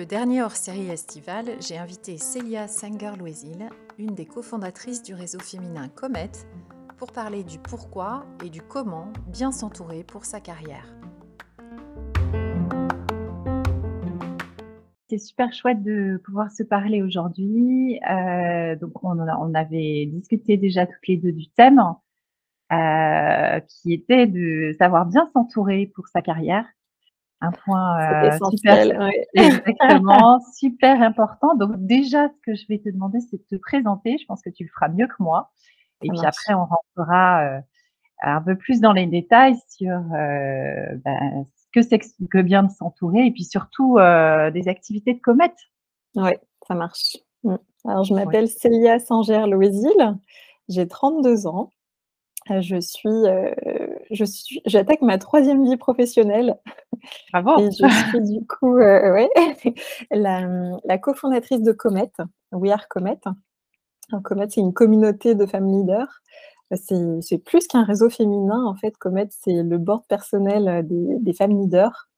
Le dernier hors-série estival, j'ai invité Célia Sanger-Loisil, une des cofondatrices du réseau féminin Comet, pour parler du pourquoi et du comment bien s'entourer pour sa carrière. C'est super chouette de pouvoir se parler aujourd'hui. Euh, donc, on, on, avait discuté déjà toutes les deux du thème, euh, qui était de savoir bien s'entourer pour sa carrière un point euh, super, exactement, super important. Donc déjà, ce que je vais te demander, c'est de te présenter. Je pense que tu le feras mieux que moi. Et puis après, on rentrera euh, un peu plus dans les détails sur euh, ben, ce que c'est que bien de s'entourer et puis surtout euh, des activités de comète. Oui, ça marche. Mmh. Alors, je m'appelle Célia Sanger-Loisil. J'ai 32 ans. Je suis, euh, je suis, j'attaque ma troisième vie professionnelle. Bravo. Et je suis du coup, euh, ouais, la, la cofondatrice de Comet, We Are Comet. Comet, c'est une communauté de femmes leaders. C'est plus qu'un réseau féminin, en fait. Comet, c'est le board personnel des, des, femmes leaders.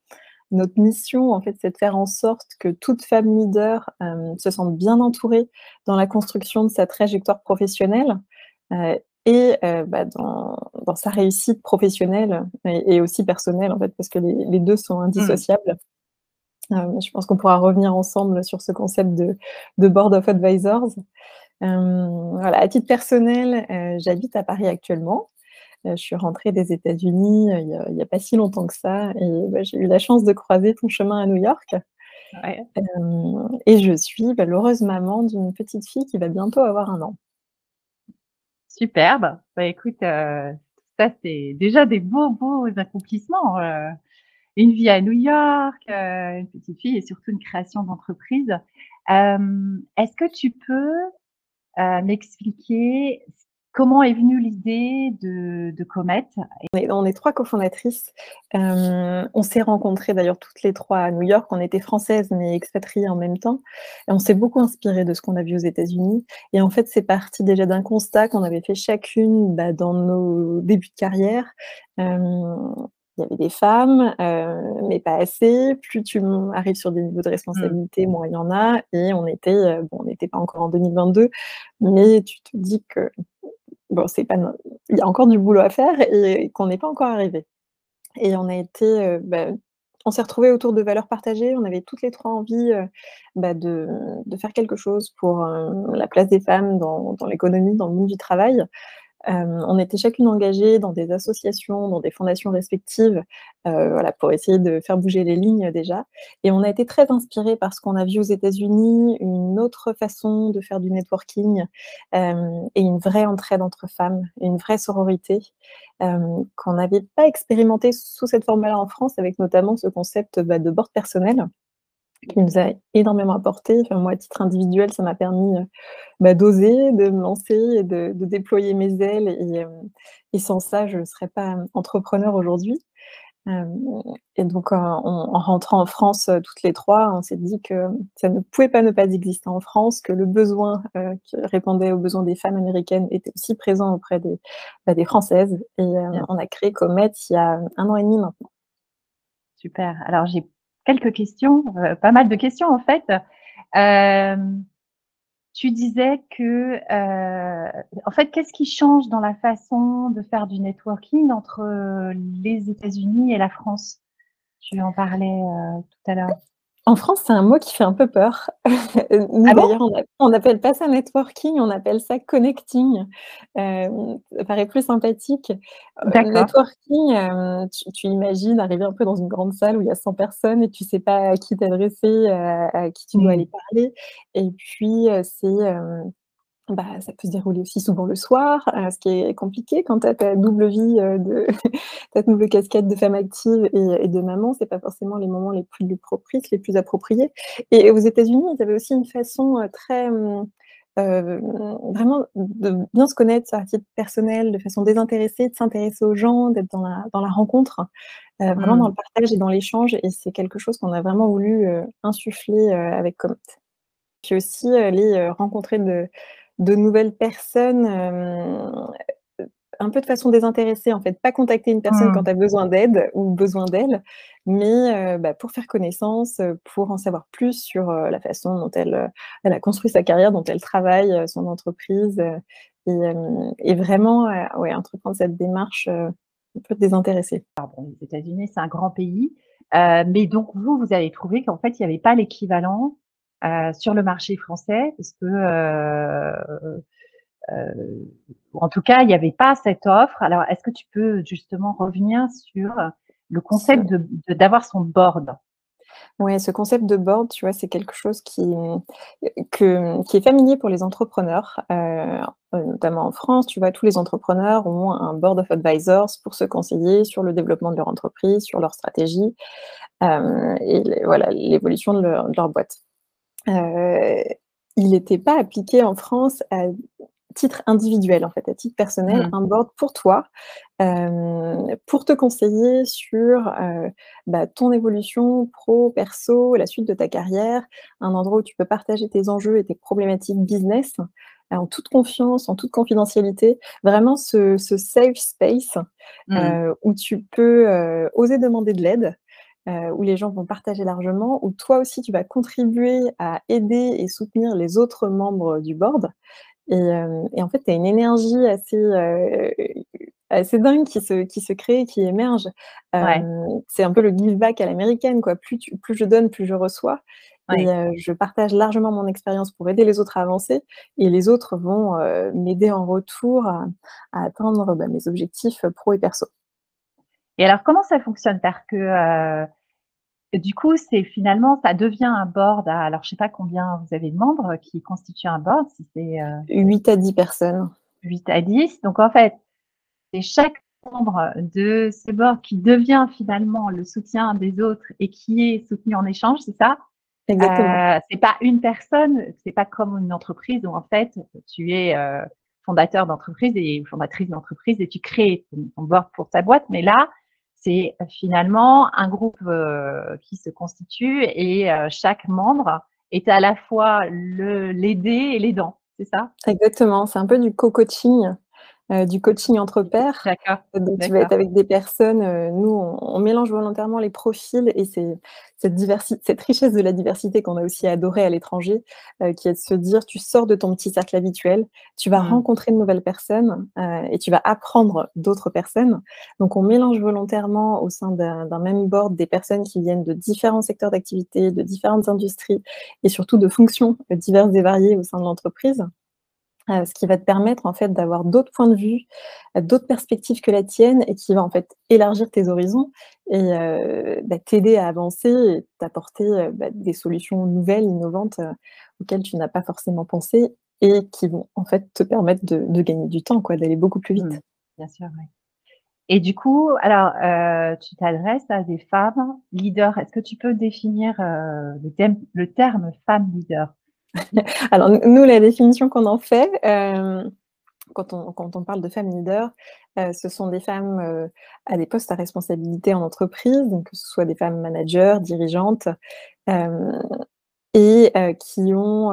Notre mission, en fait, c'est de faire en sorte que toute femme leader euh, se sente bien entourée dans la construction de sa trajectoire professionnelle euh, et euh, bah, dans, dans, sa réussite professionnelle et, et, aussi personnelle, en fait, parce que les, les deux sont indissociables. Mmh. Euh, je pense qu'on pourra revenir ensemble sur ce concept de, de Board of Advisors. Euh, voilà, à titre personnel, j'habite à Paris actuellement. Je suis rentrée des États-Unis il n'y a, a, pas si longtemps que ça et bah, j'ai eu la chance de croiser ton chemin à New York. Ouais. et je suis bah, l'heureuse maman d'une petite fille qui va bientôt avoir un an. Superbe. Bah, écoute, euh, ça c'est déjà des beaux, beaux accomplissements. Euh, une vie à New York, euh, une petite fille et surtout une création d'entreprise. Est-ce que tu peux m'expliquer Comment est venue l'idée de, de Comet on est, on est, trois cofondatrices. Euh, on s'est rencontrées d'ailleurs toutes les trois à New York. On était françaises mais expatriées en même temps. Et on s'est beaucoup inspiré de ce qu'on a vu aux États-Unis. Et en fait, c'est parti déjà d'un constat qu'on avait fait chacune bah, dans nos débuts de carrière. Euh, il y avait des femmes, euh, mais pas assez. Plus tu arrives sur des niveaux de responsabilité, mmh. moins il y en a. Et on était, bon, on n'était pas encore en 2022, mais tu te dis que bon, c'est pas, il y a encore du boulot à faire et qu'on n'est pas encore arrivé. Et on a été, euh, bah, on s'est retrouvés autour de valeurs partagées. On avait toutes les trois envie euh, bah, de, de, faire quelque chose pour euh, la place des femmes dans, dans l'économie, dans le monde du travail. Euh, on était chacune engagée dans des associations, dans des fondations respectives, euh, voilà, pour essayer de faire bouger les lignes déjà. Et on a été très inspirés par ce qu'on a vu aux États-Unis, une autre façon de faire du networking euh, et une vraie entraide entre femmes, une vraie sororité qu'on n'avait pas expérimenté sous cette forme-là en France, avec notamment ce concept bah, de board personnel qui nous a énormément apporté. Enfin, moi, à titre individuel, ça m'a permis euh, bah, d'oser, de me lancer et de, de déployer mes ailes. Et, euh, et, sans ça, je ne serais pas entrepreneur aujourd'hui. Euh, et donc, en, en, rentrant en France toutes les trois, on s'est dit que ça ne pouvait pas ne pas exister en France, que le besoin euh, qui répondait aux besoins des femmes américaines était aussi présent auprès des, bah, des Françaises. Et on a créé Comet il y a un an et demi maintenant. Super. Alors, j'ai quelques questions, euh, pas mal de questions en fait. Euh, tu disais que, euh, en fait, qu'est-ce qui change dans la façon de faire du networking entre les États-Unis et la France? Tu en parlais tout à l'heure. En France, c'est un mot qui fait un peu peur. Nous, ah d'ailleurs, on n'appelle pas ça networking, on appelle ça connecting. Euh, ça paraît plus sympathique. Euh, networking, euh, tu, tu, imagines arriver un peu dans une grande salle où il y a 100 personnes et tu ne sais pas à qui t'adresser, à, à, qui tu dois mmh. aller parler. Et puis, c'est Bah, ça peut se dérouler aussi souvent le soir, heu, ce qui est compliqué quand tu as ta double vie, heu, de ta double casquette de femme active et et de maman, c'est pas forcément les moments les plus propices, les plus appropriés et aux États-Unis, ils avaient aussi une façon, heu, très, heu, vraiment de bien se connaître à titre personnel, de façon désintéressée, de s'intéresser aux gens, d'être dans la dans la rencontre, vraiment dans Mmh. le partage et dans l'échange et c'est quelque chose qu'on a vraiment voulu, insuffler, avec Comet. Puis aussi heu, rencontrer de de nouvelles personnes, hem, un peu de façon désintéressée, en fait. Pas contacter une personne quand Mmh. tu as besoin d'aide ou besoin d'elle, mais heu, bah, pour faire connaissance, heu, pour en savoir plus sur, la façon dont elle, a construit sa carrière, dont elle travaille, son entreprise, et vraiment, ouais, entreprendre cette démarche, un peu désintéressée. Pardon, les États-Unis, c'est un grand pays, mais donc vous, vous avez trouvé qu'en fait, il y avait pas l'équivalent, heu, sur le marché français parce que, heu, ou en tout cas, il y avait pas cette offre. Alors, est-ce que tu peux justement revenir sur le concept de de d'avoir son board? Ouais, ce concept de board, tu vois, c'est quelque chose qui, qui est familier pour les entrepreneurs, notamment en France, tu vois? Tous les entrepreneurs ont un board of advisors pour se conseiller sur le développement de leur entreprise, sur leur stratégie, et voilà, l'évolution de leur boîte. Heu, il n'était pas appliqué en France à titre individuel, en fait, à titre personnel, Mmh. un board pour toi, hem, pour te conseiller sur, heu, bah, ton évolution pro, perso, la suite de ta carrière, un endroit où tu peux partager tes enjeux et tes problématiques business, en toute confiance, en toute confidentialité. Vraiment ce ce safe space, Mmh. heu, où tu peux, oser demander de l'aide, heu, où les gens vont partager largement, où toi aussi tu vas contribuer à aider et soutenir les autres membres du board et et en fait, tu as une énergie assez, heu, assez dingue qui se qui se crée, qui émerge. Ouais, c'est un peu le give back à l'américaine, quoi. Plus tu plus je donne, plus je reçois et je partage largement mon expérience pour aider les autres à avancer et les autres vont, m'aider en retour à à atteindre, bah, mes objectifs, pro et perso. Et alors comment ça fonctionne? Parce que, heu, du coup, c'est finalement ça devient un board à alors je sais pas combien vous avez de membres qui constituent un board, si c'est, heu, 8 à 10 personnes. 8 à 10. Donc en fait, c'est chaque membre de ce board qui devient finalement le soutien des autres et qui est soutenu en échange, c'est ça? Exactement. Heu, c'est pas une personne, c'est pas comme une entreprise où en fait tu es, heu, fondateur d'entreprise et fondatrice d'entreprise et tu crées ton board pour ta boîte. Mais là, c'est finalement un groupe, heu, qui se constitue et heu, chaque membre est à la fois l'aidé et l'aidant, c'est ça? Exactement, c'est un peu du co-coaching. Heu, du coaching entre pairs. Donc tu vas être avec des personnes, heu, nous on on mélange volontairement les profils et c'est cette cette richesse de la diversité qu'on a aussi adoré à l'étranger, heu, qui est de se dire: «Tu sors de ton petit cercle habituel, tu vas Mmh. rencontrer de nouvelles personnes, et tu vas apprendre d'autres personnes». Donc on mélange volontairement au sein d'un même board des personnes qui viennent de différents secteurs d'activité, de différentes industries et surtout de fonctions, diverses et variées au sein de l'entreprise. Heu, ce qui va te permettre en fait d'avoir d'autres points de vue, heu, d'autres perspectives que la tienne et qui va en fait élargir tes horizons et heu, bah, t'aider à avancer et t'apporter, bah, des solutions nouvelles, innovantes, auxquelles tu n'as pas forcément pensé et qui vont en fait te permettre de gagner du temps d'aller beaucoup plus Mmh. vite. Bien sûr, ouais. Et du coup, alors, tu t'adresses à des femmes leaders. Est-ce que tu peux définir, le terme femme leader? Alors nous la définition qu'on en fait, hem, quand on quand on parle de femmes leaders, heu, ce sont des femmes, heu, à des postes à responsabilité en entreprise, donc que ce soit des femmes managers, dirigeantes, Et qui ont,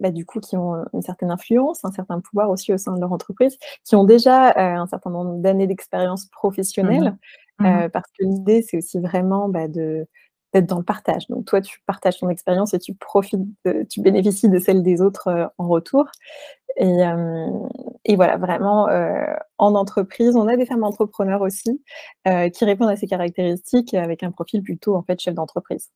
bah, du coup, qui ont, une certaine influence, un certain pouvoir aussi au sein de leur entreprise, qui ont déjà, un certain nombre d'années d'expérience Mmh professionnelle, Mmh heu, parce que l'idée, c'est aussi vraiment, bah, de d'être dans le partage. Donc toi, tu partages ton expérience et tu profites de tu bénéficies de celle des autres, heu, en retour et et voilà, vraiment, heu, en entreprise, on a des femmes entrepreneurs aussi, qui répondent à ces caractéristiques avec un profil plutôt, en fait, chef d'entreprise.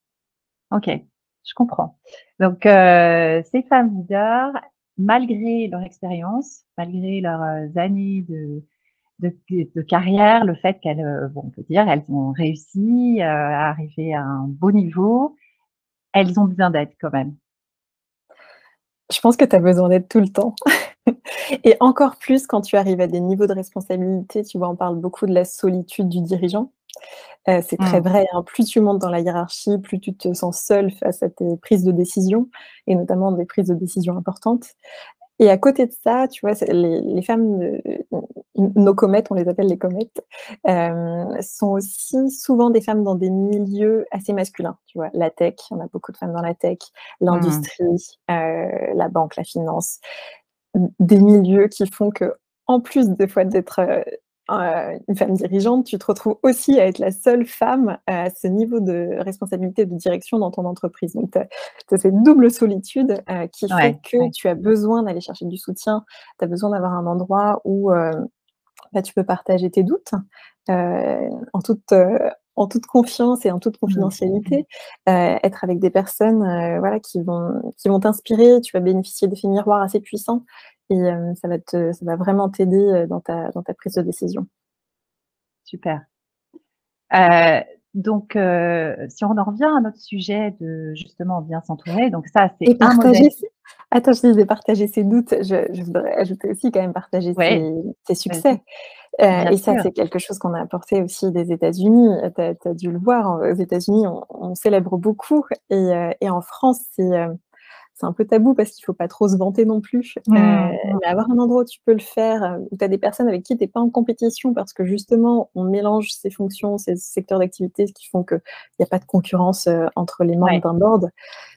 OK, je comprends. Donc, ces femmes leaders, malgré leur expérience, malgré leurs, années de de de carrière, le fait qu'elles, heu, bon, on peut dire, elles ont réussi, heu, à arriver à un beau niveau, elles ont besoin d'aide quand même. Je pense que tu as besoin d'être tout le temps. Et encore plus quand tu arrives à des niveaux de responsabilité, tu vois, on parle beaucoup de la solitude du dirigeant. Euh, c'est très Mmh. vrai, hein, plus tu montes dans la hiérarchie, plus tu te sens seul face à tes prises de décision et notamment des prises de décision importantes. Et à côté de ça, tu vois, les femmes, heu, n nos comètes, on les appelle les comètes, hem, sont aussi souvent des femmes dans des milieux assez masculins, tu vois? La tech, on a beaucoup de femmes dans la tech, l'industrie, heu, la banque, la finance, des milieux qui font qu'en plus des fois d'être, heu, une femme dirigeante, tu te retrouves aussi à être la seule femme à ce niveau de responsabilité, de direction dans ton entreprise. Donc tu as cette double solitude, heu, qui fait que ouais. tu as besoin d'aller chercher du soutien, tu as besoin d'avoir un endroit où, heu, bah, tu peux partager tes doutes, en toute, heu, en toute confiance et en toute Mmh. Mmh. confidentialité. Heu, être avec des personnes, voilà, qui vont qui vont t'inspirer, tu vas bénéficier d'effets miroirs assez puissants et hem, ça va te ça va vraiment t'aider, heu, dans ta dans ta prise de décision. Super. Heu, donc si on en revient à notre sujet de justement bien s'entourer, donc ça, c'est un modèle partager ses attends, je disais partager ses doutes, je je voudrais ajouter aussi quand même partager ouais, ses succès. Bien et ça, c'est quelque chose qu'on a apporté aussi des États-Unis. Tu as as dû le voir, aux États-Unis, on on célèbre beaucoup et et en France, c'est, c'est un peu tabou parce qu'il faut pas trop se vanter non plus. Heu, Mmh, mais avoir un endroit où tu peux le faire, heu, où tu as des personnes avec qui tu es pas en compétition parce que justement, on mélange ses fonctions, ses secteurs d'activité, ce qui font qu'il y a pas de concurrence, heu, entre les membres Ouais. d'un board.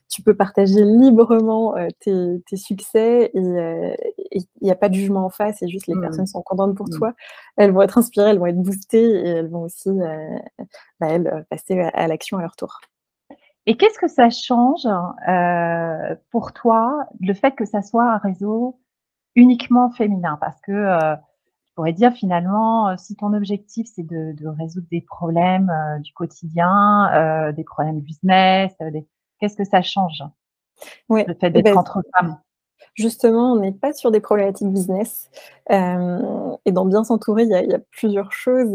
Tu peux partager librement, tes tes succès et il y a pas de jugement en face et juste les Mmh. personnes sont contentes pour Mmh. toi. Elles vont être inspirées, elles vont être boostées et elles vont aussi, bah, elles, passer à à l'action à leur tour. Et qu'est-ce que ça change, heu, pour toi, le fait que ça soit un réseau uniquement féminin? Parce que, heu, on pourrait dire finalement, heu, si ton objectif c'est de de résoudre des problèmes, heu, du quotidien, heu, des problèmes business, des qu'est-ce que ça change, Ouais le fait et d'être beh, entre femmes? justement, on n'est pas sur des problématiques business, et dans bien s'entourer, il y y a plusieurs choses,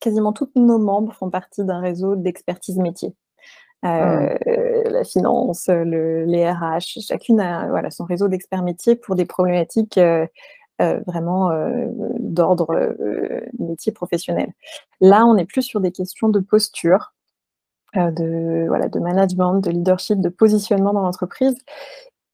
quasiment toutes nos membres font partie d'un réseau d'expertise métier. Mmh. Heu, la finance, le les RH, chacune a, voilà, son réseau d'experts métiers pour des problématiques, heu heu, vraiment, d'ordre, métier professionnel. Là, on est plus sur des questions de posture, de voilà, de management, de leadership, de positionnement dans l'entreprise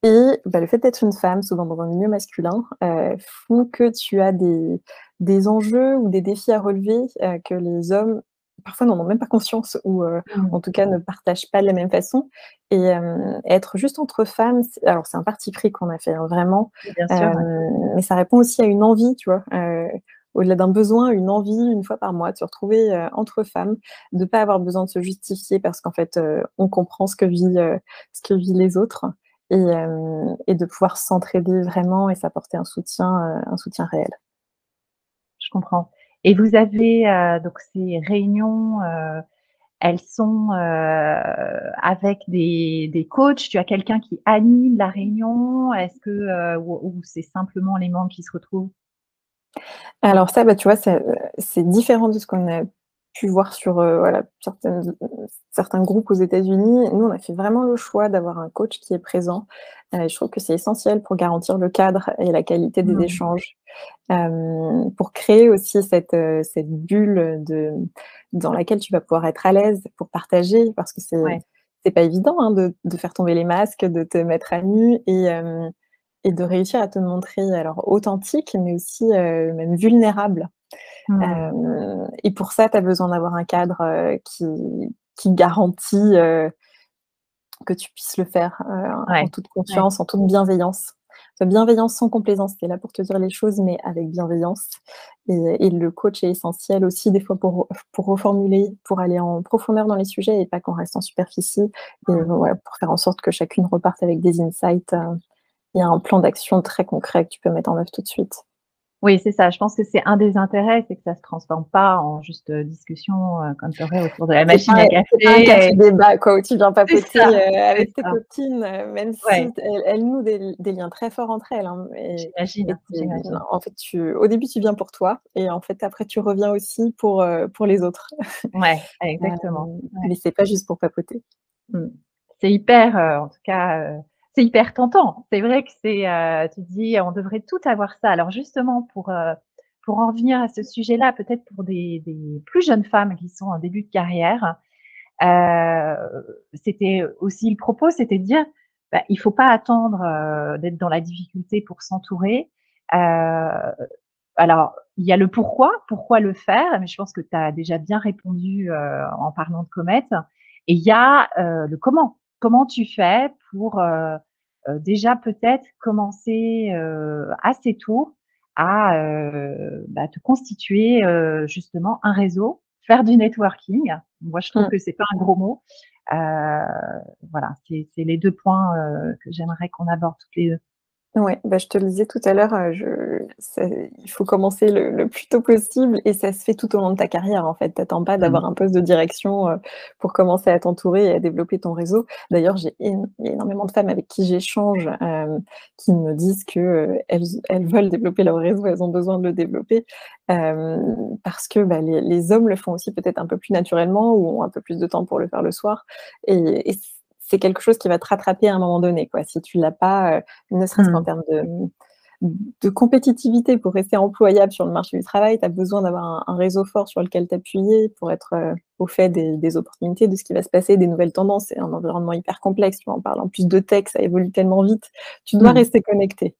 et bah, le fait d'être une femme, souvent dans un milieu masculin, heu, font que tu as des des enjeux ou des défis à relever, que les hommes, parfois, n'en ont même pas conscience ou, heu, Mmh. en tout cas ne partagent pas de la même façon et hem, être juste entre femmes, alors c'est un parti pris qu'on a fait, hein, vraiment, bien sûr, ouais. hem, mais ça répond aussi à une envie, tu vois? Heu, au-delà d'un besoin, une envie, une fois par mois, de se retrouver, heu, entre femmes, de pas avoir besoin de se justifier parce qu'en fait, on comprend ce que vit, ce que vivent les autres et et de pouvoir s'entraider vraiment et s'apporter un soutien, un soutien réel. Je comprends et vous avez, heu, donc ces réunions, heu, elles sont, heu, avec des des coachs? Tu as quelqu'un qui anime la réunion? Est-ce que, ou ou c'est simplement les membres qui se retrouvent? Alors ça, bah, tu vois, c'est différent de ce qu'on a pu voir sur, heu, voilà, certains groupes aux États-Unis. Nous, on a fait vraiment le choix d'avoir un coach qui est présent. Heu, je trouve que c'est essentiel pour garantir le cadre et la qualité des Mmh. échanges. Hem, pour créer aussi cette, cette bulle, de dans laquelle tu vas pouvoir être à l'aise pour partager parce que c'est Ouais. pas évident, hein, de de faire tomber les masques, de te mettre à nu et et de réussir à te montrer alors authentique, mais aussi, même vulnérable. Mmh. Hem et pour ça, tu as besoin d'avoir un cadre, heu, qui qui garantit, heu, que tu puisses le faire, en toute Ouais. confiance, en toute bienveillance. Bienveillance sans complaisance, tu es là pour te dire les choses, mais avec bienveillance et et le coach est essentiel aussi des fois pour pour reformuler, pour aller en profondeur dans les sujets et pas qu'on reste en superficie et Mmh. voilà, pour faire en sorte que chacune reparte avec des insights, heu, et un plan d'action très concret que tu peux mettre en œuvre tout de suite. Oui, c'est ça. Je pense que c'est un des intérêts, c'est que ça se transforme pas en juste, heu, discussion, heu, comme tu aurais autour de la C'est machine pas à c'est pas un café café et débat quoi, où tu viens c'est papoter, ça, c'est avec tes ça. copines, même Ouais, si elles elles nouent des des liens très forts entre elles, hein, et j'imagine, en fait, tu au début, tu viens pour toi et en fait, après, tu reviens aussi pour, pour les autres. Ouais, exactement. Ouais. mais c'est pas juste pour papoter. Mmh. C'est hyper, en tout cas, c'est hyper tentant. C'est vrai que c'est, euh, tu dis, on devrait tout avoir ça. Alors justement, pour euh, pour en venir à ce sujet-là, peut-être pour des, des, plus jeunes femmes qui sont en début de carrière, euh, c'était aussi le propos, c'était de dire, bah, il faut pas attendre euh, d'être dans la difficulté pour s'entourer. Euh, alors, il y a le pourquoi, pourquoi le faire, mais je pense que tu as déjà bien répondu euh, en parlant de comète. Et il y a le comment. Comment tu fais pour déjà peut-être commencer assez tôt à bah, te constituer justement un réseau, faire du networking. Moi, je trouve mmh. que c'est pas un gros mot. voilà, c'est les deux points que j'aimerais qu'on aborde toutes les deux. Oui, bah, je te le disais tout à l'heure, euh, il faut commencer le, plus tôt possible et ça se fait tout au long de ta carrière en fait. Tu n'attends pas d'avoir mmh. un poste de direction euh, pour commencer à t'entourer et à développer ton réseau. D'ailleurs, j'ai énormément de femmes avec qui j'échange euh, qui me disent qu'elles elles veulent développer leur réseau, elles ont besoin de le développer parce que bah, les, hommes le font aussi peut-être un peu plus naturellement ou ont un peu plus de temps pour le faire le soir. Et, et c'est quelque chose qui va te rattraper à un moment donné. Quoi. Si tu l'as pas, euh, ne serait-ce qu'en mmh. termes de, compétitivité pour rester employable sur le marché du travail, tu as besoin d'avoir un, réseau fort sur lequel t'appuyer pour être euh, au fait des, opportunités, de ce qui va se passer, des nouvelles tendances. C'est un environnement hyper complexe. Tu en parles en plus de tech, ça évolue tellement vite. Tu dois mmh. rester connecté.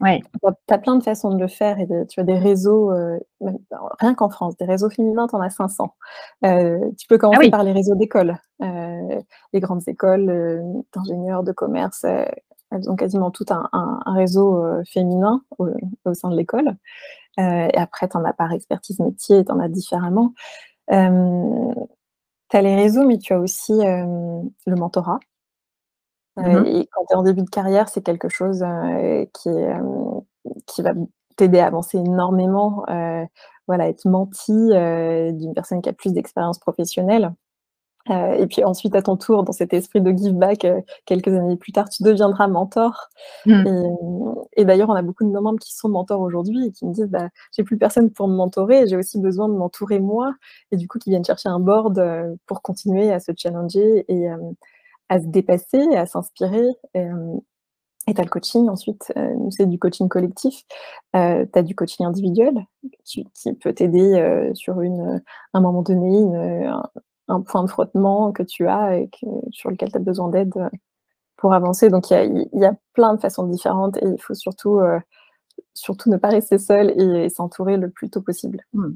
Ouais. Tu as plein de façons de le faire et tu as des réseaux, euh, rien qu'en France, des réseaux féminins, tu en as 500. Euh, tu peux commencer ah par les réseaux d'écoles. Euh, les grandes écoles d'ingénieurs, de commerce, elles ont quasiment tout un, réseau féminin au, sein de l'école. et après, tu en as par expertise métier, tu en as différemment. tu as les réseaux, mais tu as aussi le mentorat. Mmh et quand tu es en début de carrière, c'est quelque chose qui, qui va t'aider à avancer énormément. voilà, être menti d'une personne qui a plus d'expérience professionnelle. et puis ensuite, à ton tour, dans cet esprit de give back, quelques années plus tard, tu deviendras mentor. Mmh. Et, d'ailleurs, on a beaucoup de membres qui sont mentors aujourd'hui et qui me disent bah, J'ai plus personne pour me mentorer, j'ai aussi besoin de m'entourer moi. Et du coup, qui viennent chercher un board pour continuer à se challenger et, à se dépasser, à s'inspirer. Euh, et tu as le coaching ensuite, euh, c'est du coaching collectif, euh, tu as du coaching individuel qui, peut t'aider sur une, un moment donné, un, point de frottement que tu as et sur lequel tu as besoin d'aide pour avancer. Donc il y, a, plein de façons différentes et il faut surtout, surtout ne pas rester seul et, s'entourer le plus tôt possible. Hmm.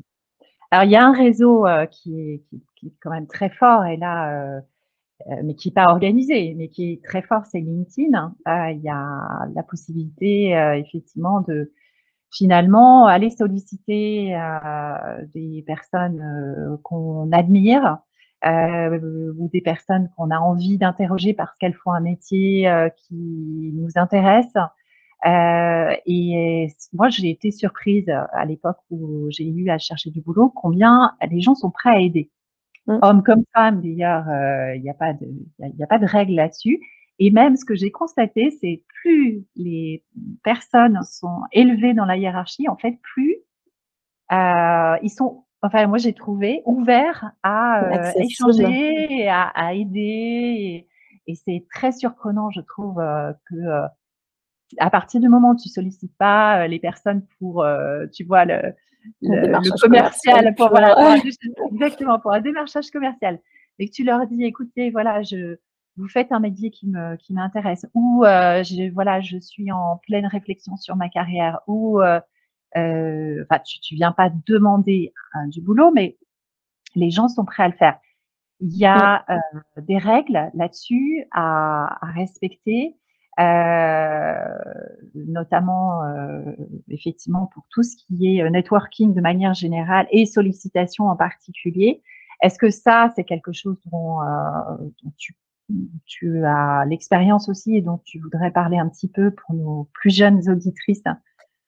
Alors il y a un réseau qui est, qui, est, quand même très fort et là euh, mais qui n'est pas organisé, mais qui est très fort, c'est LinkedIn. Euh, il y a la possibilité, euh, effectivement, de finalement aller solliciter des personnes qu'on admire ou des personnes qu'on a envie d'interroger parce qu'elles font un métier qui nous intéresse. et moi, j'ai été surprise à l'époque où j'ai eu à chercher du boulot, combien les gens sont prêts à aider. Mmh. Hommes comme femmes, d'ailleurs, il n'y a, pas de, y a pas de règle là-dessus. Et même ce que j'ai constaté, c'est plus les personnes sont élevées dans la hiérarchie, en fait, plus euh, ils sont, enfin, moi j'ai trouvé ouverts à euh, échanger, à, à aider. Et, c'est très surprenant, je trouve, euh, que euh, à partir du moment où tu sollicites pas les personnes pour, tu vois, le, le, commercial, pour, voilà, exactement, pour un démarchage commercial, et que tu leur dis, écoutez, voilà, je, vous faites un métier qui me, qui m'intéresse, ou euh, je, voilà, je suis en pleine réflexion sur ma carrière, ou euh, euh, tu, tu viens pas demander du boulot, mais les gens sont prêts à le faire. Il y a des règles là-dessus à, à respecter. Euh, notamment euh, effectivement pour tout ce qui est euh, networking de manière générale et sollicitation en particulier. Est-ce que ça, c'est quelque chose dont, tu, tu, as l'expérience aussi et dont tu voudrais parler un petit peu pour nos plus jeunes auditrices?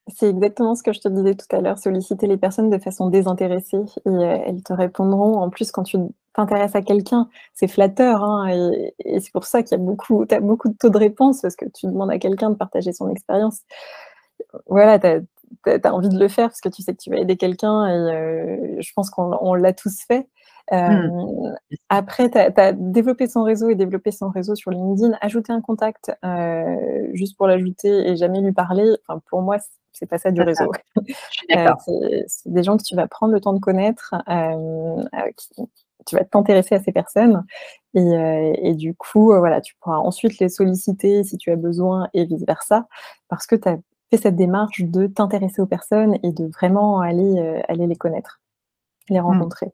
C'est exactement ce que je te disais tout à l'heure, solliciter les personnes de façon désintéressée et elles te répondront. En plus, quand tu t'intéresses à quelqu'un, c'est flatteur. Hein, et, c'est pour ça qu'il y a beaucoup, as beaucoup de taux de réponse parce que tu demandes à quelqu'un de partager son expérience. Voilà, tu as, envie de le faire parce que tu sais que tu vas aider quelqu'un et euh, je pense qu'on l'a tous fait. Mmh. Après, tu as, développé son réseau et développé son réseau sur LinkedIn. Ajouter un contact juste pour l'ajouter et jamais lui parler, enfin, pour moi, c'est pas ça du réseau. c'est des gens que tu vas prendre le temps de connaître, tu vas t'intéresser à ces personnes et, du coup, voilà, tu pourras ensuite les solliciter si tu as besoin et vice versa, parce que tu as fait cette démarche de t'intéresser aux personnes et de vraiment aller, aller les connaître, les mmh. rencontrer.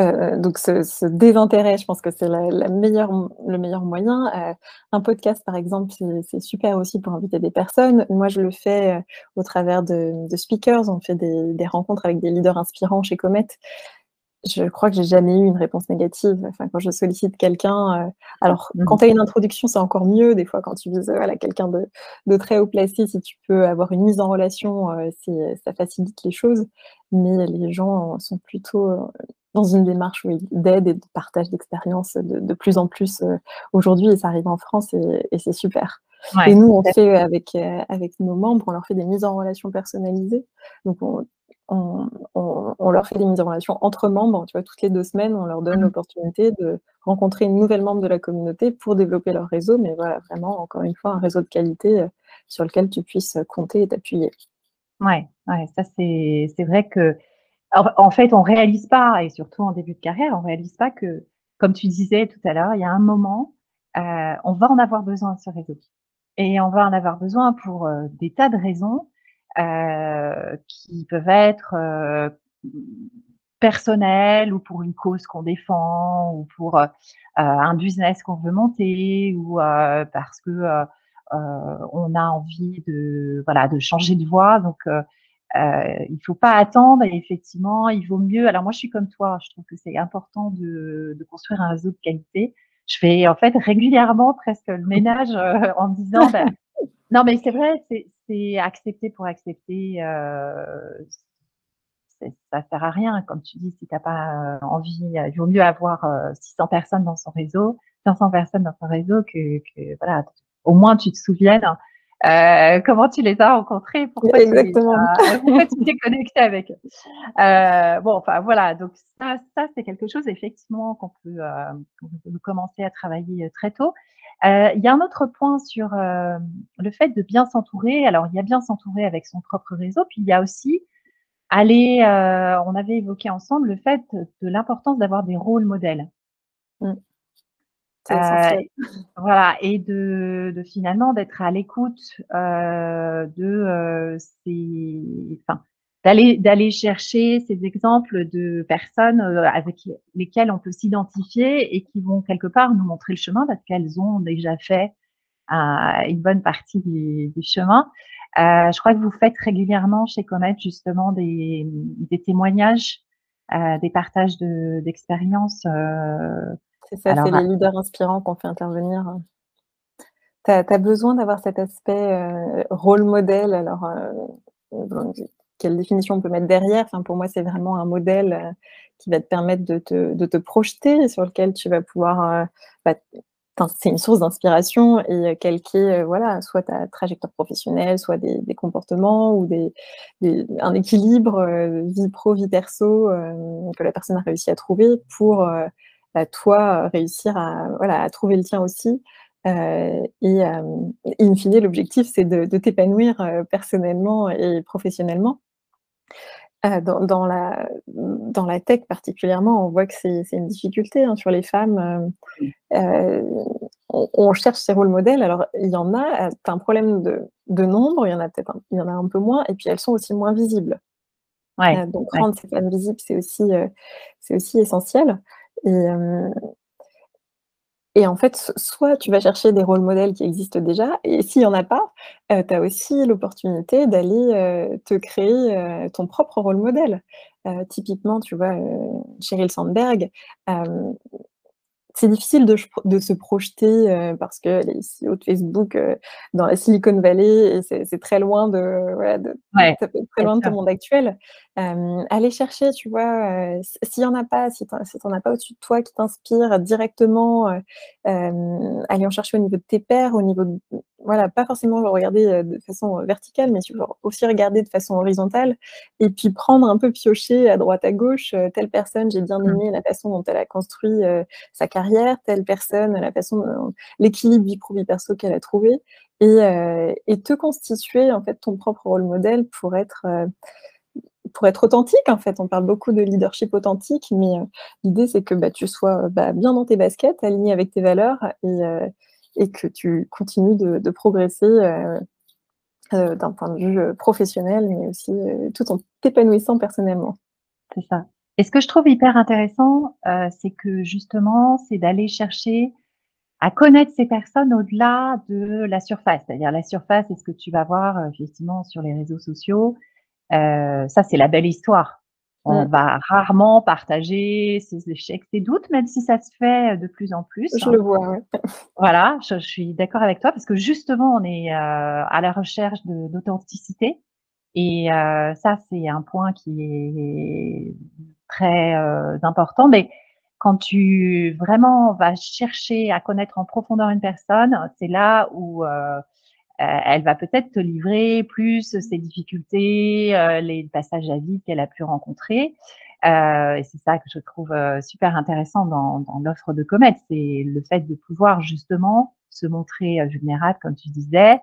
Euh, donc ce, désintérêt, je pense que c'est la, meilleure, le meilleur moyen. Euh, un podcast, par exemple, c'est super aussi pour inviter des personnes. Moi, je le fais euh, au travers de, speakers. On fait des, rencontres avec des leaders inspirants chez Comet. Je crois que j'ai jamais eu une réponse négative. Enfin, quand je sollicite quelqu'un, alors mmh quand tu as une introduction, c'est encore mieux. Des fois, quand tu vises voilà, quelqu'un de, de, très haut placé, si tu peux avoir une mise en relation, ça facilite les choses. Mais les gens sont plutôt dans une démarche d'aide et de partage d'expérience de, plus en plus euh, aujourd'hui, et ça arrive en France, et, c'est super. et nous, on fait avec, euh, avec nos membres, on leur fait des mises en relation personnalisées. Donc, on, on, leur fait des mises en relation entre membres. Tu vois, toutes les deux semaines, on leur donne mmh. l'opportunité de rencontrer une nouvelle membre de la communauté pour développer leur réseau. Mais voilà, vraiment, encore une fois, un réseau de qualité euh, sur lequel tu puisses compter et t'appuyer. Ouais, ouais, ça c'est vrai que en fait, on réalise pas, et surtout en début de carrière, on réalise pas que, comme tu disais tout à l'heure, il y a un moment, euh, on va en avoir besoin de ce réseau. Et on va en avoir besoin pour euh, des tas de raisons euh, qui peuvent être personnelles ou pour une cause qu'on défend ou pour un business qu'on veut monter ou parce que on a envie de voilà de changer de voie. Donc euh, il faut pas attendre et effectivement, il vaut mieux. Alors moi, je suis comme toi. Je trouve que c'est important de, de, construire un réseau de qualité. Je fais en fait régulièrement presque le ménage euh, en me disant, ben, non mais c'est vrai, c'est accepter pour accepter. Euh, ça sert à rien, comme tu dis, si t'as pas euh, envie. Il vaut mieux avoir 600 euh, personnes dans son réseau, 500 personnes dans son réseau que, que voilà, au moins tu te souviennes euh, comment tu les as rencontrés, pourquoi, Exactement. Tu, t'es connecté avec eux? Euh, bon, enfin voilà, donc ça, ça c'est quelque chose effectivement qu'on peut, euh, peut, commencer à travailler très tôt. Il y a un autre point sur le fait de bien s'entourer. Alors, il y a bien s'entourer avec son propre réseau, puis il y a aussi aller, on avait évoqué ensemble le fait de l'importance d'avoir des rôles modèles. Mmh. Euh, voilà, et de, de finalement d'être à l'écoute euh, de euh, ces, enfin, d'aller d'aller chercher ces exemples de personnes euh, avec lesquelles on peut s'identifier et qui vont quelque part nous montrer le chemin parce qu'elles ont déjà fait euh, une bonne partie du, du chemin. Je crois que vous faites régulièrement chez Comet justement des, des témoignages, des partages d'expériences. De, c'est ça, c'est les euh leaders inspirants qu'on fait intervenir. Tu as, besoin d'avoir cet aspect euh, rôle modèle. Alors, euh, quelle définition on peut mettre derrière? Enfin, Pour moi, c'est vraiment un modèle qui va te permettre de te, de te, projeter, sur lequel tu vas pouvoir. Bah, c'est une source d'inspiration et calquer voilà, soit ta trajectoire professionnelle, soit des, des comportements ou des, un équilibre vie pro, vie perso que la personne a réussi à trouver pour toi réussir à, voilà, à trouver le tien aussi. Euh, et in fine, l'objectif, c'est de, t'épanouir personnellement et professionnellement. dans, dans, la, dans la tech particulièrement, on voit que c'est une difficulté hein, sur les femmes. On, cherche ces rôles modèles. Alors, il y en a, as un problème de, de nombre, il y en a peut-être il y en a un peu moins, et puis elles sont aussi moins visibles. Ouais, donc, rendre ces femmes visibles, c'est aussi, c'est aussi essentiel. Et, et en fait, soit tu vas chercher des rôles modèles qui existent déjà, et s'il n'y en a pas, tu as aussi l'opportunité d'aller te créer ton propre rôle modèle. typiquement, tu vois, Sheryl Sandberg, c'est difficile de, de, se projeter euh, parce qu'elle est CEO de Facebook euh, dans la Silicon Valley et c'est très loin de, de, très loin de ton monde actuel. Euh, aller chercher, tu vois, euh, s'il n'y en a pas, si tu n'en as pas au-dessus de toi qui t'inspire directement, aller en chercher au niveau de tes pairs, au niveau voilà, pas forcément regarder de façon verticale, mais aussi regarder de façon horizontale et puis prendre un peu piocher à droite à gauche. telle personne, j'ai bien aimé la façon dont elle a construit sa carrière, telle personne, la façon, l'équilibre vie pro vie perso qu'elle a trouvé et, et, te constituer en fait ton propre rôle modèle pour être pour être authentique, en fait. On parle beaucoup de leadership authentique, mais l'idée, c'est que bah, tu sois bah, bien dans tes baskets, aligné avec tes valeurs et, et que tu continues de, progresser euh, euh, d'un point de vue euh, professionnel, mais aussi tout en t'épanouissant personnellement. C'est ça. Et ce que je trouve hyper intéressant, c'est que justement, c'est d'aller chercher à connaître ces personnes au-delà de la surface. C'est-à-dire la surface, c'est ce que tu vas voir effectivement sur les réseaux sociaux. ça, c'est la belle histoire. On mmh. va rarement partager ses échecs, ses doutes, même si ça se fait de plus en plus. Je le vois. Ouais. Voilà, je, suis d'accord avec toi parce que justement, on est euh, à la recherche d'authenticité et euh, ça, c'est un point qui est très euh, important. Mais quand tu vraiment vas chercher à connaître en profondeur une personne, c'est là où euh, elle va peut-être te livrer plus ses difficultés, euh, les passages à vide qu'elle a pu rencontrer. Euh, et c'est ça que je trouve super intéressant dans, dans l'offre de Comet, c'est le fait de pouvoir justement se montrer vulnérable, comme tu disais,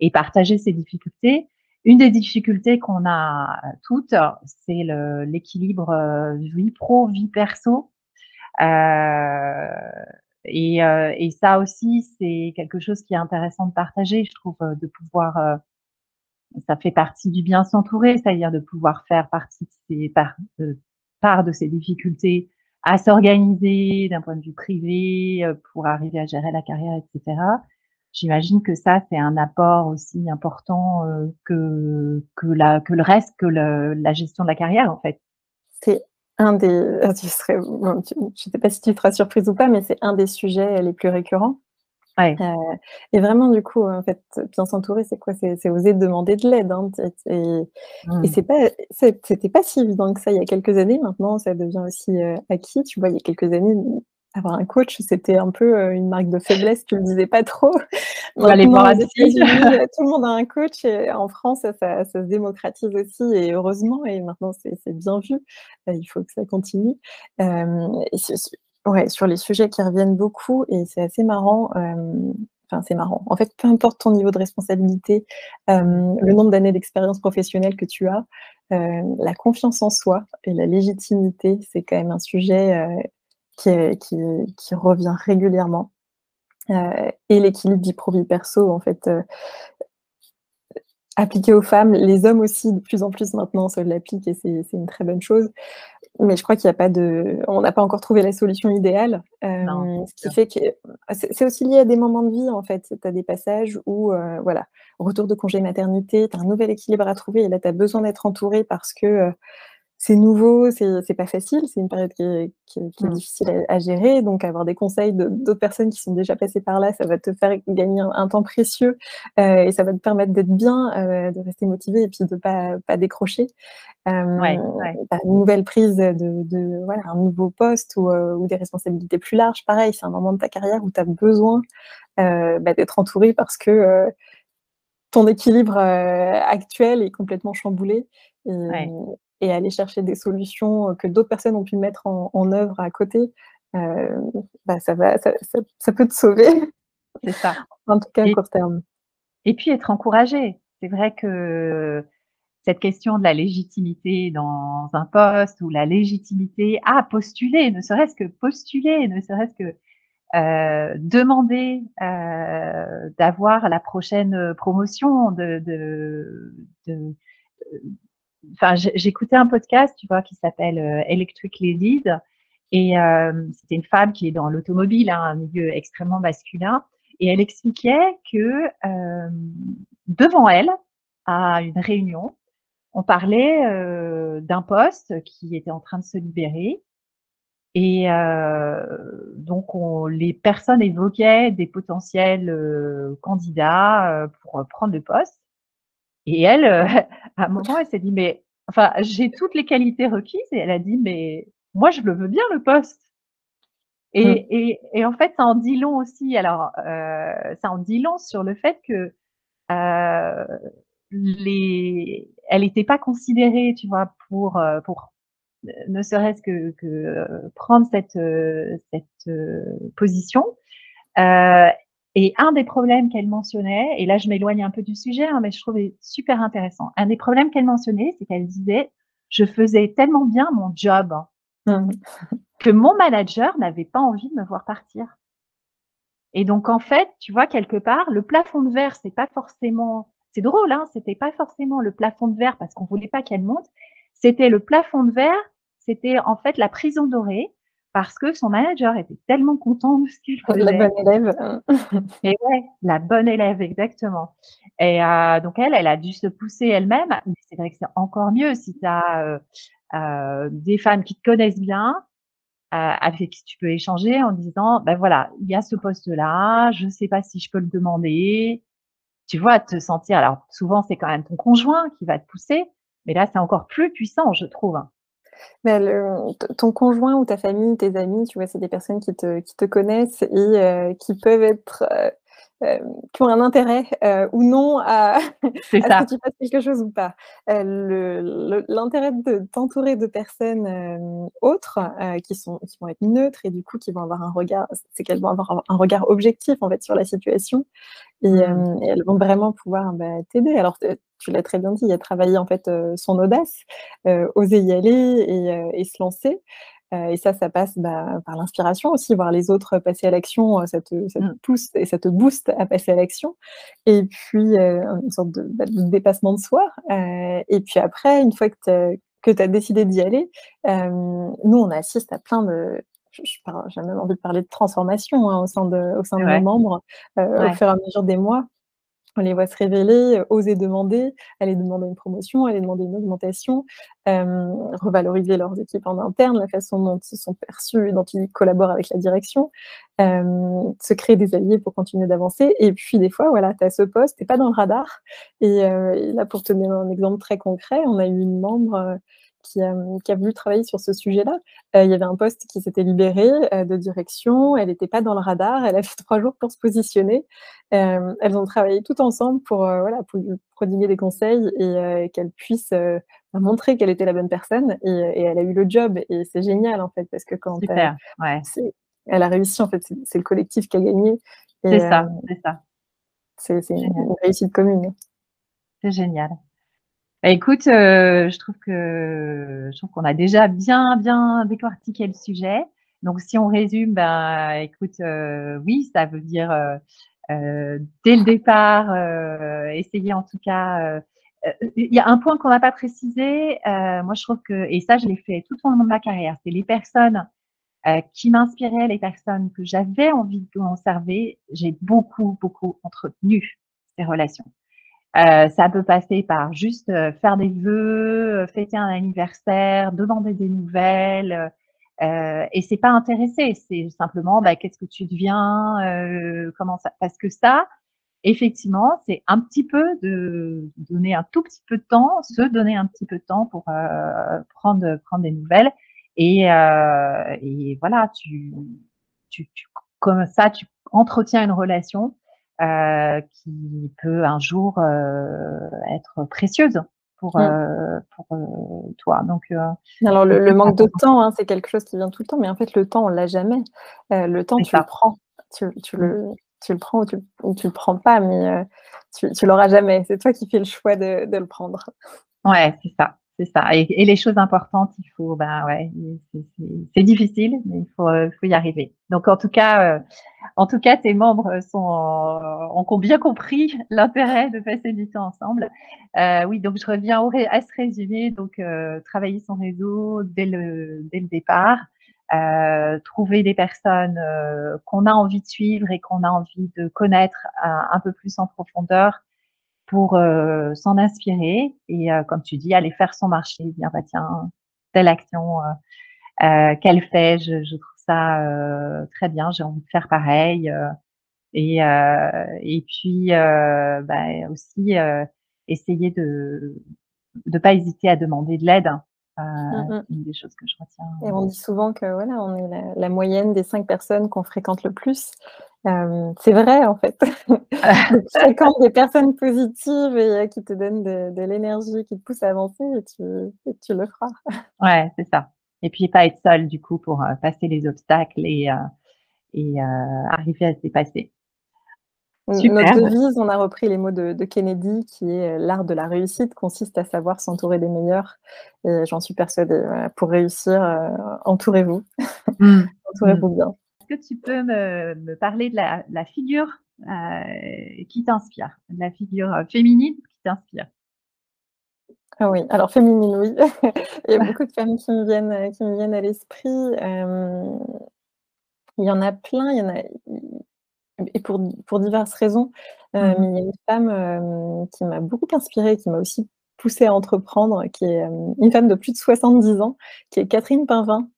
et partager ses difficultés. Une des difficultés qu'on a toutes, c'est l'équilibre vie pro, vie perso. Et, euh, et ça aussi, c'est quelque chose qui est intéressant de partager, je trouve, euh, de pouvoir, euh, ça fait partie du bien s'entourer, c'est-à-dire de pouvoir faire partie de ces, par, de, part de ces difficultés à s'organiser d'un point de vue privé pour arriver à gérer la carrière, etc. J'imagine que ça, c'est un apport aussi important que, que, la, que le reste, que le, la gestion de la carrière, en fait. C'est un des, ah, tu serais, je ne sais pas si tu seras surprise ou pas, mais c'est un des sujets les plus récurrents. Ouais. Euh, et vraiment, du coup, en fait, bien s'entourer, c'est quoi? C'est oser demander de l'aide. Hein, et, et mmh. c'est pas, c'était pas si évident que ça il y a quelques années. Maintenant, ça devient aussi euh, acquis. Tu vois, il y a quelques années, avoir un coach, c'était un peu euh, une marque de faiblesse, tu le disais pas trop. On aller voir euh, tout le monde a un coach et en France, ça, se démocratise aussi et heureusement, et maintenant c'est bien vu, euh, il faut que ça continue. ouais, sur les sujets qui reviennent beaucoup et c'est assez marrant. Enfin, c'est marrant. En fait, peu importe ton niveau de responsabilité, le nombre d'années d'expérience professionnelle que tu as, la confiance en soi et la légitimité, c'est quand même un sujet qui, qui, revient régulièrement. Euh, et l'équilibre vie pro vie perso, en fait, euh, appliqué aux femmes. Les hommes aussi, de plus en plus maintenant, se l'appliquent et c'est une très bonne chose. Mais je crois qu'il n'y a pas de. On n'a pas encore trouvé la solution idéale. Euh, ce qui fait que. C'est aussi lié à des moments de vie, en fait. Tu as des passages où, voilà, retour de congé maternité, tu as un nouvel équilibre à trouver et là, tu as besoin d'être entouré parce que c'est nouveau, c'est pas facile, c'est une période qui est, mmh. difficile à, gérer. Donc, avoir des conseils d'autres personnes qui sont déjà passées par là, ça va te faire gagner un, temps précieux euh, et ça va te permettre d'être bien, euh, de rester motivé et puis de pas, pas décrocher. Euh, une nouvelle prise de, voilà, un nouveau poste ou, ou, des responsabilités plus larges, pareil, c'est un moment de ta carrière où tu as besoin bah, d'être entouré parce que ton équilibre actuel est complètement chamboulé. Et, et aller chercher des solutions euh, que d'autres personnes ont pu mettre en, œuvre à côté, euh, bah, ça, va, ça, peut te sauver. C'est ça. en tout cas, à court terme. Et puis être encouragé. C'est vrai que cette question de la légitimité dans un poste ou la légitimité à postuler, ne serait-ce que postuler, ne serait-ce que euh, demander d'avoir la prochaine promotion, de, de, de, enfin, j'écoutais un podcast, tu vois, qui s'appelle euh, Electric Ladies, et euh, c'était une femme qui est dans l'automobile, hein, un milieu extrêmement masculin, et elle expliquait que euh, devant elle, à une réunion, on parlait d'un poste qui était en train de se libérer. Et donc, on, les personnes évoquaient des potentiels candidats pour prendre le poste. Et elle, euh, à un moment, elle s'est dit, mais enfin, j'ai toutes les qualités requises. Et elle a dit, mais moi, je le veux bien le poste. Et, mmh. et, en fait, ça en dit long aussi. Alors, euh, ça en dit long sur le fait que euh, les, elle n'était pas considérée, tu vois, pour, euh, pour ne serait-ce que, que prendre cette, cette position. Euh, et un des problèmes qu'elle mentionnait, et là je m'éloigne un peu du sujet, hein, mais je trouvais super intéressant. Un des problèmes qu'elle mentionnait, c'est qu'elle disait, je faisais tellement bien mon job mmh. que mon manager n'avait pas envie de me voir partir. Et donc en fait, tu vois quelque part, le plafond de verre, c'est pas forcément, c'est drôle, hein, c'était pas forcément le plafond de verre parce qu'on voulait pas qu'elle monte, c'était le plafond de verre, c'était en fait la prison dorée parce que son manager était tellement content de ce qu'il faisait. La bonne élève. et ouais, la bonne élève, exactement. Et euh, donc, elle, elle a dû se pousser elle-même. Mais c'est vrai que c'est encore mieux si tu as euh, euh, des femmes qui te connaissent bien, avec qui tu peux échanger en disant, ben voilà, il y a ce poste-là, je ne sais pas si je peux le demander. Tu vois, te sentir, alors souvent c'est quand même ton conjoint qui va te pousser, mais là c'est encore plus puissant, je trouve. Mais ton conjoint ou ta famille, tes amis, tu vois, c'est des personnes qui te, connaissent et euh, qui peuvent être, euh, euh, qui ont un intérêt ou non à, à ce que tu fasses quelque chose ou pas. L'intérêt de t'entourer de personnes autres qui, sont, qui vont être neutres et du coup qui vont avoir un regard, c'est qu'elles vont avoir un regard objectif en fait sur la situation et, mmh. elles vont vraiment pouvoir bah, t'aider. Alors tu l'as très bien dit, il a travaillé en fait son audace, oser y aller et, se lancer. Et ça, ça passe bah, par l'inspiration aussi, voir les autres passer à l'action, ça, te, mmh. pousse et ça te booste à passer à l'action. Et puis, une sorte bah, de, dépassement de soi. et puis après, une fois que tu as décidé d'y aller, nous, on assiste à plein de, j'ai même envie de parler de transformation hein, au sein de, au sein de nos membres au fur et à mesure des mois on les voit se révéler, euh, oser demander, aller demander une promotion, aller demander une augmentation, euh, revaloriser leurs équipes en interne, la façon dont ils sont perçus dont ils collaborent avec la direction, euh, se créer des alliés pour continuer d'avancer. Et puis des fois, voilà, tu as ce poste, tu pas dans le radar. Et, et, là, pour te donner un exemple très concret, on a eu une membre qui a, qui a, voulu travailler sur ce sujet-là. Euh, il y avait un poste qui s'était libéré euh, de direction, elle n'était pas dans le radar, elle a fait trois jours pour se positionner. Euh, elles ont travaillé toutes ensemble pour, voilà, pour lui prodiguer des conseils et qu'elle puisse montrer qu'elle était la bonne personne et, et, elle a eu le job et c'est génial en fait parce que quand Super, elle, ouais. elle a réussi en fait, c'est le collectif qui a gagné. C'est ça, c'est ça. C'est une réussite commune. C'est génial. Bah, écoute, euh, je trouve que je trouve qu'on a déjà bien bien décortiqué le sujet. Donc si on résume, ben écoute, euh, oui, ça veut dire euh, dès le départ, essayer en tout cas. Il y a un point qu'on n'a pas précisé. moi, je trouve que et ça, je l'ai fait tout au long de ma carrière. C'est les personnes qui m'inspiraient, les personnes que j'avais envie de conserver. J'ai beaucoup beaucoup entretenu ces relations. Euh, ça peut passer par juste euh, faire des vœux, euh, fêter un anniversaire, demander des nouvelles. Euh, et c'est pas intéressé, c'est simplement bah, qu'est-ce que tu deviens, euh, comment ça. Parce que ça, effectivement, c'est un petit peu de donner un tout petit peu de temps, se donner un petit peu de temps pour prendre prendre des nouvelles. Et, et voilà, tu, tu, tu comme ça, tu entretiens une relation euh, qui peut un jour euh, être précieuse pour, mmh. euh, pour toi. Donc, Alors, le, manque de temps, hein, c'est quelque chose qui vient tout le temps, mais en fait, le temps, on l'a jamais. le temps, tu le prends. Tu, tu, le, mmh. tu le prends ou tu, ou tu le prends pas, mais tu, tu l'auras jamais. C'est toi qui fais le choix de, de le prendre. Ouais, c'est ça. C'est ça. Et, les choses importantes, il faut, ben ouais, c'est difficile, mais il faut, faut, y arriver. Donc en tout cas, euh, en tout cas, tes membres sont, ont bien compris l'intérêt de passer du temps ensemble. Euh, oui, donc je reviens à ce résumé. Donc euh, travailler son réseau dès le, dès le départ, euh, trouver des personnes euh, qu'on a envie de suivre et qu'on a envie de connaître un peu plus en profondeur pour euh, s'en inspirer et, euh, comme tu dis, aller faire son marché, dire, bah, tiens, telle action euh, qu'elle fait, je, je, trouve ça très bien, j'ai envie de faire pareil. et, et puis, bah, aussi, essayer de ne pas hésiter à demander de l'aide. Mmh c'est une des choses que je retiens. Et on dit souvent que voilà, on est la, moyenne des cinq personnes qu'on fréquente le plus. C'est vrai en fait. tu fréquentes des personnes positives et qui te donnent de, l'énergie, qui te poussent à avancer et tu, tu le feras. Ouais, c'est ça. Et puis pas être seul du coup pour passer les obstacles et, et arriver à se dépasser. Notre devise, on a repris les mots de, Kennedy, qui est euh, l'art de la réussite consiste à savoir s'entourer des meilleurs. Et j'en suis persuadée. pour réussir, euh, entourez-vous. Mmh. entourez-vous mmh. bien. Est-ce que tu peux me, parler de la, figure euh, qui t'inspire, la figure féminine qui t'inspire? Ah oui, alors féminine, oui. Il y a beaucoup de femmes qui me viennent, qui me viennent à l'esprit. il y en a plein. Il y en a, et pour, pour diverses raisons. Euh, mmh mais il y a une femme euh, qui m'a beaucoup inspirée, qui m'a aussi poussée à entreprendre, qui est euh, une femme de plus de 70 ans, qui est Catherine Pinvin,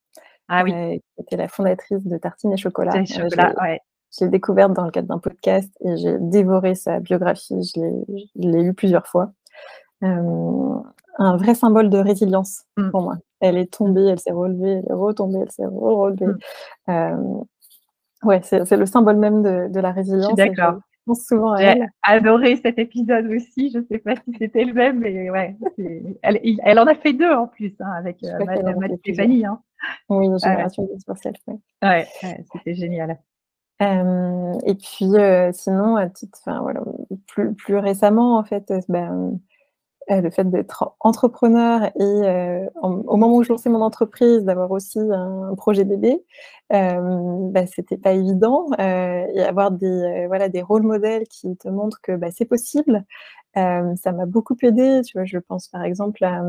ah oui. qui était la fondatrice de Tartines et Chocolat. Et chocolat ouais. Je l'ai découverte dans le cadre d'un podcast et j'ai dévoré sa biographie. Je l'ai lue plusieurs fois. un vrai symbole de résilience mmh. pour moi. Elle est tombée, elle s'est relevée, elle est retombée, elle s'est relevée. Mmh. Ouais, c'est le symbole même de, la résilience. D'accord. Pense souvent à J'ai adoré cet épisode aussi. Je ne sais pas si c'était le même, mais ouais, elle, elle, en a fait deux en plus hein, avec euh, Madame Stéphanie. Hein. Oui, une génération exponentielle. Ouais, ouais c'était génial. Euh, et puis, euh, sinon, à titre, voilà, plus, plus récemment, en fait, ben, euh, le fait d'être entrepreneur et euh, au moment où je lançais mon entreprise, d'avoir aussi un projet bébé, euh, bah, c'était pas évident. Euh, et avoir des, voilà, des rôles modèles qui te montrent que bah, c'est possible, ça m'a beaucoup aidé. Je pense par exemple à,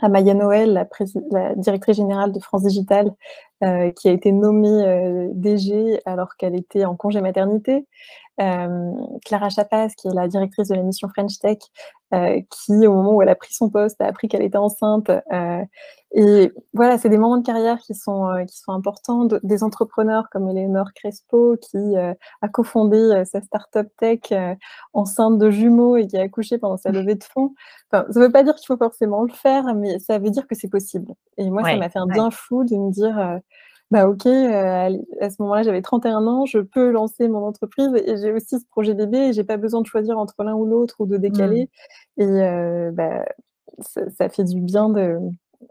à Maya Noël, la, la, directrice générale de France Digital, euh, qui a été nommée euh, DG alors qu'elle était en congé maternité. Euh, Clara Chapas, qui est la directrice de la mission French Tech, qui, au moment où elle a pris son poste, a appris qu'elle était enceinte. et voilà, c'est des moments de carrière qui sont, qui sont importants. des entrepreneurs comme Eleonore Crespo, qui a cofondé sa start-up tech enceinte de jumeaux et qui a accouché pendant sa levée de fonds. Enfin, ça ne veut pas dire qu'il faut forcément le faire, mais ça veut dire que c'est possible. Et moi, ça m'a fait un bien fou de me dire bah ok, euh, à ce moment-là, j'avais 31 ans, je peux lancer mon entreprise et j'ai aussi ce projet bébé et j'ai pas besoin de choisir entre l'un ou l'autre ou de décaler. Mmh. Et euh, bah, ça, fait du bien de.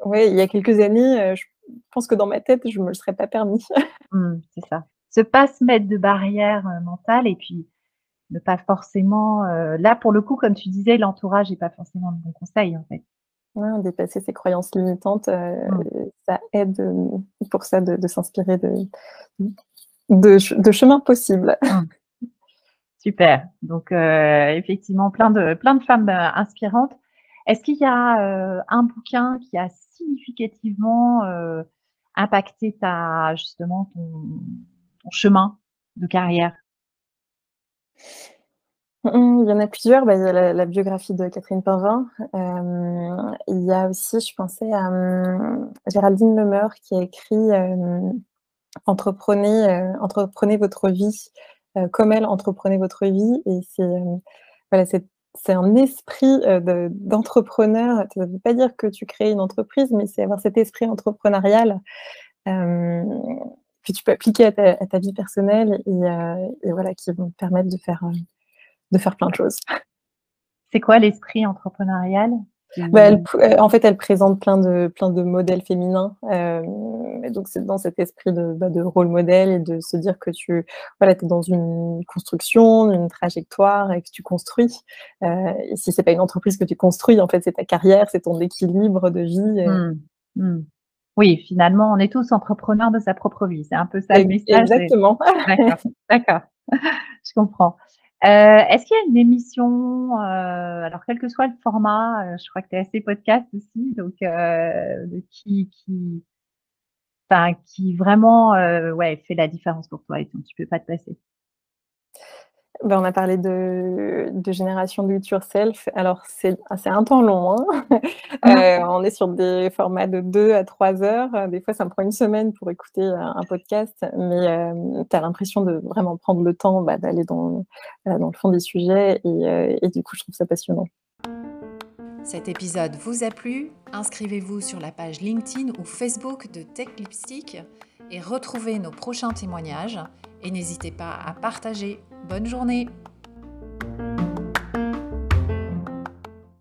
Ouais, il y a quelques années, euh, je pense que dans ma tête, je me le serais pas permis. Mmh, c'est ça. Se pas se mettre de barrières mentales et puis ne pas forcément. là, pour le coup, comme tu disais, l'entourage n'est pas forcément le bon conseil en fait dépasser ses croyances limitantes, euh, mmh. ça aide euh, pour ça de, s'inspirer de, de, chemins possibles. Mmh. Super. Donc, euh, effectivement, plein de, plein de femmes inspirantes. Est-ce qu'il y a un bouquin qui a significativement impacté ta, justement ton chemin de carrière? Mmh, il y en a plusieurs. Bah, il y a la, biographie de Catherine Pinvin. Euh, il y a aussi, je pensais à hum, Géraldine Lemeur qui a écrit euh, entreprenez, euh, entreprenez votre vie comme elle, entreprenez votre vie. Et c'est voilà, c'est un esprit d'entrepreneur. Ça ne veut pas dire que tu crées une entreprise, mais c'est avoir cet esprit entrepreneurial que tu peux appliquer à ta, vie personnelle et, et, voilà, qui vont te permettre de faire de faire plein de choses. C'est quoi l'esprit entrepreneurial bah, euh, en fait, elle présente plein de, plein de modèles féminins. Euh, donc, c'est dans cet esprit de, bah, de, rôle modèle et de se dire que tu voilà, es dans une construction, une trajectoire et que tu construis. Euh, et si c'est pas une entreprise que tu construis, en fait, c'est ta carrière, c'est ton équilibre de vie. Mmh. Mmh. Oui, finalement, on est tous entrepreneurs de sa propre vie. C'est un peu ça le message. Exactement. D'accord, d'accord. Je comprends. Euh, est-ce qu'il y a une émission, euh, alors quel que soit le format, euh, je crois que tu es assez podcast aussi, donc qui, qui, qui vraiment ouais, fait la différence pour toi et dont tu peux pas te passer ben, on a parlé de, de génération do it yourself. Alors, c'est un temps long. Hein. Euh, on est sur des formats de 2 à 3 heures. Des fois, ça me prend une semaine pour écouter un, podcast, mais euh, tu as l'impression de vraiment prendre le temps bah, d'aller dans, dans, le fond des sujets. Et, euh, et, du coup, je trouve ça passionnant. Cet épisode vous a plu? Inscrivez-vous sur la page LinkedIn ou Facebook de Tech Lipstick et retrouvez nos prochains témoignages. Et n'hésitez pas à partager. Bonne journée